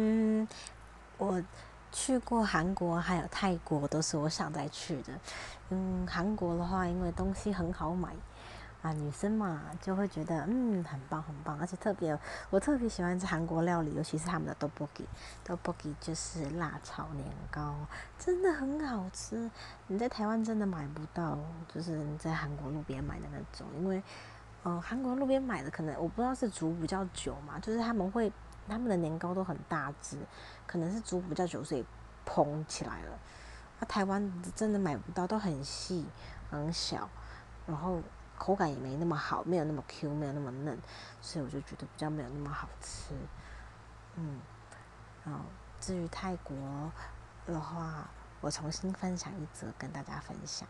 嗯，我去过韩国还有泰国，都是我想再去的。嗯，韩国的话，因为东西很好买。啊，女生嘛就会觉得嗯很棒很棒，而且特别我特别喜欢吃韩国料理，尤其是他们的 tteokbokki，tteokbokki 就是辣炒年糕，真的很好吃。你在台湾真的买不到，就是你在韩国路边买的那种，因为嗯韩国路边买的可能我不知道是煮比较久嘛，就是他们会他们的年糕都很大只，可能是煮比较久所以膨起来了。啊，台湾真的买不到，都很细很小，然后。口感也没那么好，没有那么 Q，没有那么嫩，所以我就觉得比较没有那么好吃。嗯，然后至于泰国的话，我重新分享一则跟大家分享。